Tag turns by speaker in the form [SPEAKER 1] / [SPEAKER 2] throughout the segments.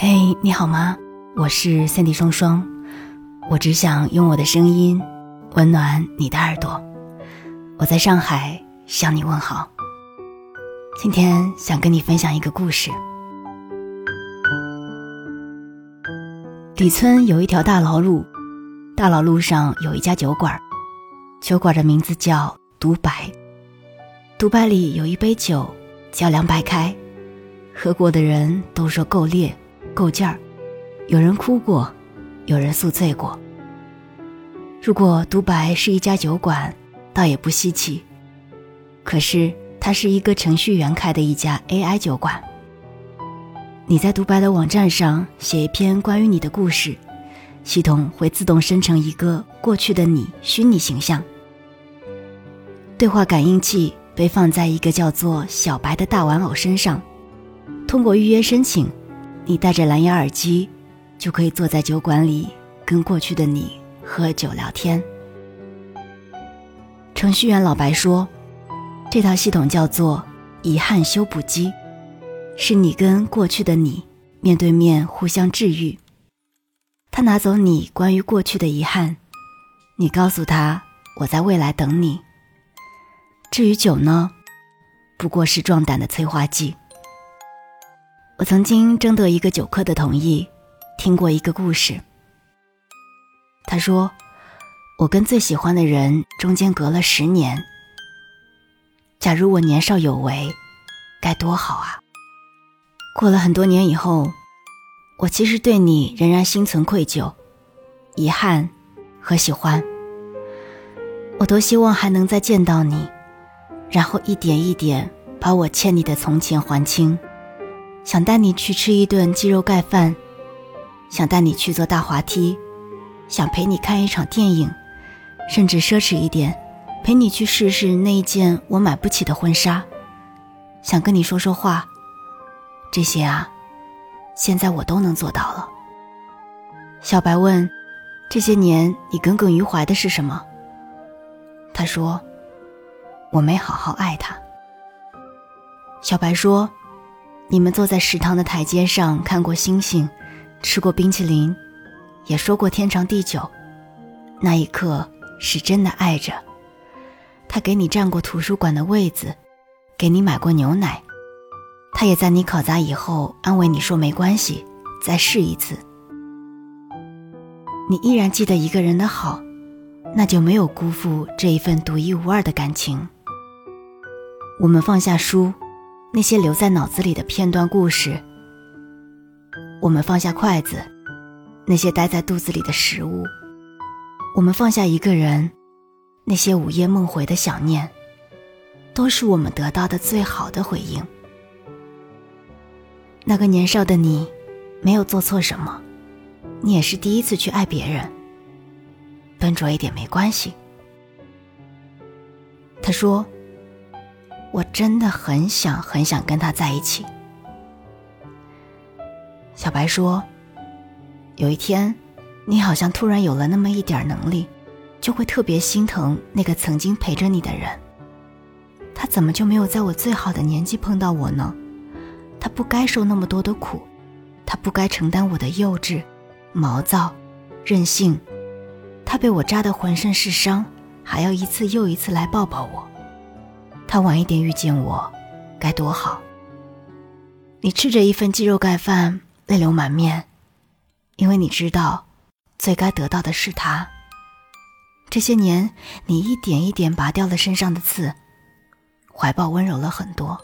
[SPEAKER 1] 嘿，你好吗？我是三 D 双双，我只想用我的声音温暖你的耳朵。我在上海向你问好。今天想跟你分享一个故事。李村有一条大老路，大老路上有一家酒馆，酒馆的名字叫独白。独白里有一杯酒叫凉白开，喝过的人都说够烈。够劲儿，有人哭过，有人宿醉过。如果独白是一家酒馆，倒也不稀奇。可是它是一个程序员开的一家 AI 酒馆。你在独白的网站上写一篇关于你的故事，系统会自动生成一个过去的你虚拟形象。对话感应器被放在一个叫做小白的大玩偶身上，通过预约申请。你戴着蓝牙耳机，就可以坐在酒馆里跟过去的你喝酒聊天。程序员老白说：“这套系统叫做遗憾修补机，是你跟过去的你面对面互相治愈。他拿走你关于过去的遗憾，你告诉他我在未来等你。至于酒呢，不过是壮胆的催化剂。”我曾经征得一个酒客的同意，听过一个故事。他说：“我跟最喜欢的人中间隔了十年。假如我年少有为，该多好啊！过了很多年以后，我其实对你仍然心存愧疚、遗憾和喜欢。我多希望还能再见到你，然后一点一点把我欠你的从前还清。”想带你去吃一顿鸡肉盖饭，想带你去坐大滑梯，想陪你看一场电影，甚至奢侈一点，陪你去试试那一件我买不起的婚纱，想跟你说说话，这些啊，现在我都能做到了。小白问：“这些年你耿耿于怀的是什么？”他说：“我没好好爱他。”小白说。你们坐在食堂的台阶上看过星星，吃过冰淇淋，也说过天长地久。那一刻是真的爱着。他给你占过图书馆的位子，给你买过牛奶。他也在你考砸以后安慰你说没关系，再试一次。你依然记得一个人的好，那就没有辜负这一份独一无二的感情。我们放下书。那些留在脑子里的片段故事，我们放下筷子；那些待在肚子里的食物，我们放下一个人；那些午夜梦回的想念，都是我们得到的最好的回应。那个年少的你，没有做错什么，你也是第一次去爱别人，笨拙一点没关系。他说。我真的很想很想跟他在一起。小白说：“有一天，你好像突然有了那么一点能力，就会特别心疼那个曾经陪着你的人。他怎么就没有在我最好的年纪碰到我呢？他不该受那么多的苦，他不该承担我的幼稚、毛躁、任性。他被我扎得浑身是伤，还要一次又一次来抱抱我。”他晚一点遇见我，该多好。你吃着一份鸡肉盖饭，泪流满面，因为你知道，最该得到的是他。这些年，你一点一点拔掉了身上的刺，怀抱温柔了很多。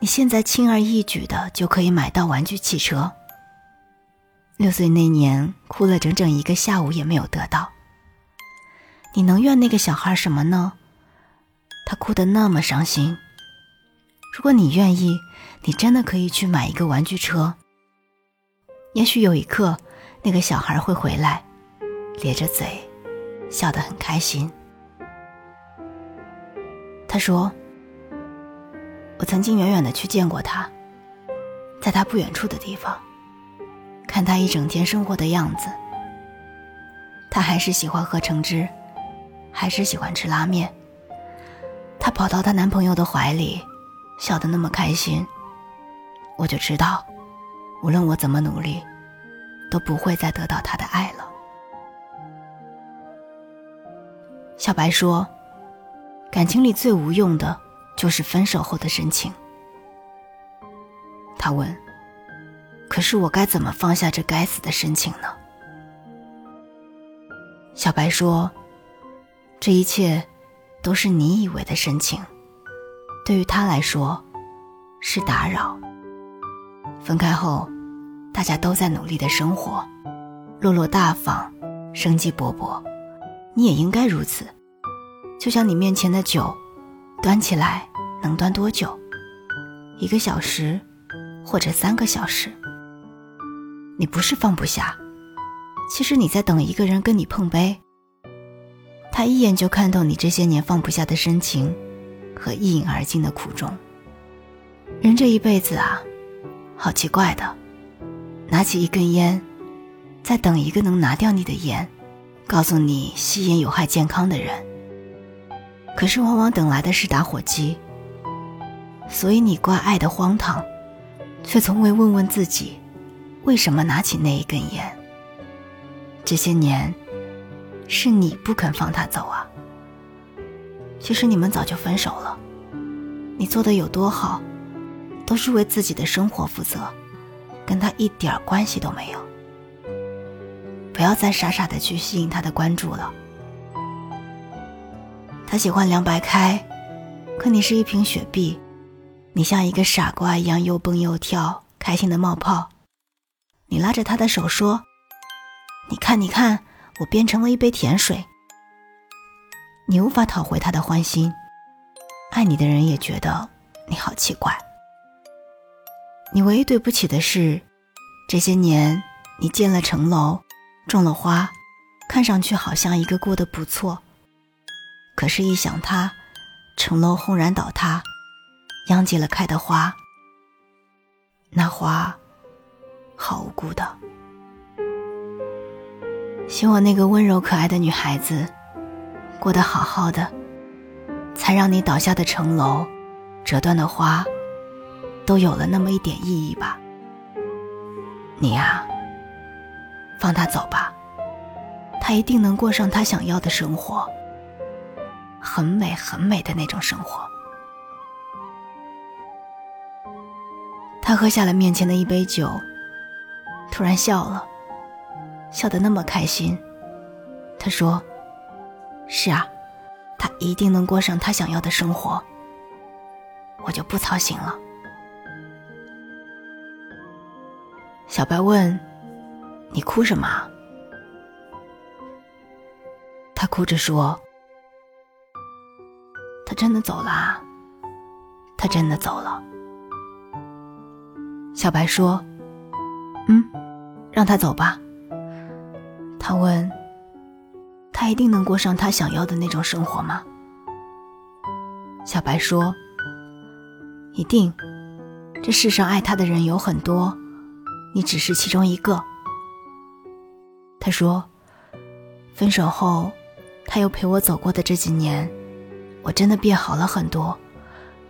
[SPEAKER 1] 你现在轻而易举的就可以买到玩具汽车。六岁那年，哭了整整一个下午也没有得到。你能怨那个小孩什么呢？他哭得那么伤心。如果你愿意，你真的可以去买一个玩具车。也许有一刻，那个小孩会回来，咧着嘴，笑得很开心。他说：“我曾经远远的去见过他，在他不远处的地方，看他一整天生活的样子。他还是喜欢喝橙汁，还是喜欢吃拉面。”她跑到她男朋友的怀里，笑得那么开心，我就知道，无论我怎么努力，都不会再得到他的爱了。小白说：“感情里最无用的，就是分手后的深情。”他问：“可是我该怎么放下这该死的深情呢？”小白说：“这一切，都是你以为的深情，对于他来说，是打扰。分开后，大家都在努力的生活，落落大方，生机勃勃。”你也应该如此，就像你面前的酒，端起来能端多久？一个小时，或者三个小时。你不是放不下，其实你在等一个人跟你碰杯。他一眼就看透你这些年放不下的深情，和一饮而尽的苦衷。人这一辈子啊，好奇怪的，拿起一根烟，在等一个能拿掉你的烟。告诉你吸烟有害健康的人，可是往往等来的是打火机。所以你怪爱的荒唐，却从未问问自己，为什么拿起那一根烟。这些年，是你不肯放他走啊。其实你们早就分手了，你做的有多好，都是为自己的生活负责，跟他一点关系都没有。不要再傻傻的去吸引他的关注了。他喜欢凉白开，可你是一瓶雪碧，你像一个傻瓜一样又蹦又跳，开心的冒泡。你拉着他的手说：“你看，你看，我变成了一杯甜水。”你无法讨回他的欢心，爱你的人也觉得你好奇怪。你唯一对不起的是，这些年你建了城楼。种了花，看上去好像一个过得不错。可是，一想他，城楼轰然倒塌，殃及了开的花。那花，好无辜的。希望那个温柔可爱的女孩子，过得好好的，才让你倒下的城楼，折断的花，都有了那么一点意义吧。你呀。放他走吧，他一定能过上他想要的生活，很美很美的那种生活。他喝下了面前的一杯酒，突然笑了，笑得那么开心。他说：“是啊，他一定能过上他想要的生活，我就不操心了。”小白问。你哭什么？他哭着说：“他真的走了，他真的走了。”小白说：“嗯，让他走吧。”他问：“他一定能过上他想要的那种生活吗？”小白说：“一定。这世上爱他的人有很多，你只是其中一个。”他说：“分手后，他又陪我走过的这几年，我真的变好了很多。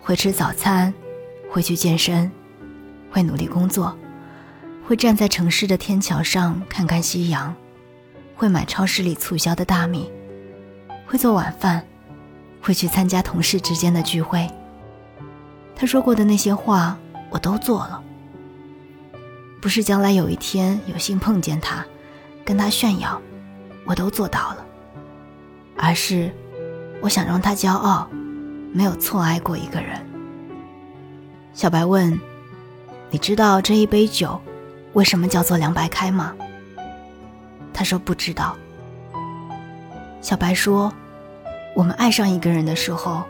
[SPEAKER 1] 会吃早餐，会去健身，会努力工作，会站在城市的天桥上看看夕阳，会买超市里促销的大米，会做晚饭，会去参加同事之间的聚会。他说过的那些话，我都做了。不是将来有一天有幸碰见他。”跟他炫耀，我都做到了。而是，我想让他骄傲，没有错爱过一个人。小白问：“你知道这一杯酒，为什么叫做凉白开吗？”他说：“不知道。”小白说：“我们爱上一个人的时候，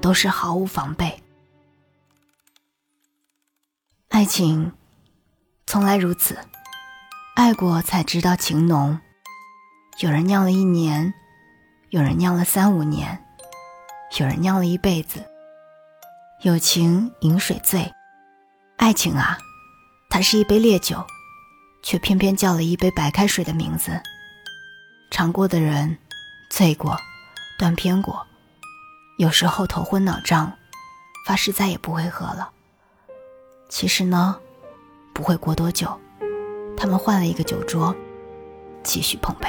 [SPEAKER 1] 都是毫无防备。爱情，从来如此。”爱过才知道情浓，有人酿了一年，有人酿了三五年，有人酿了一辈子。友情饮水醉，爱情啊，它是一杯烈酒，却偏偏叫了一杯白开水的名字。尝过的人，醉过，断片过，有时候头昏脑胀，发誓再也不会喝了。其实呢，不会过多久，他们换了一个酒桌，继续碰杯。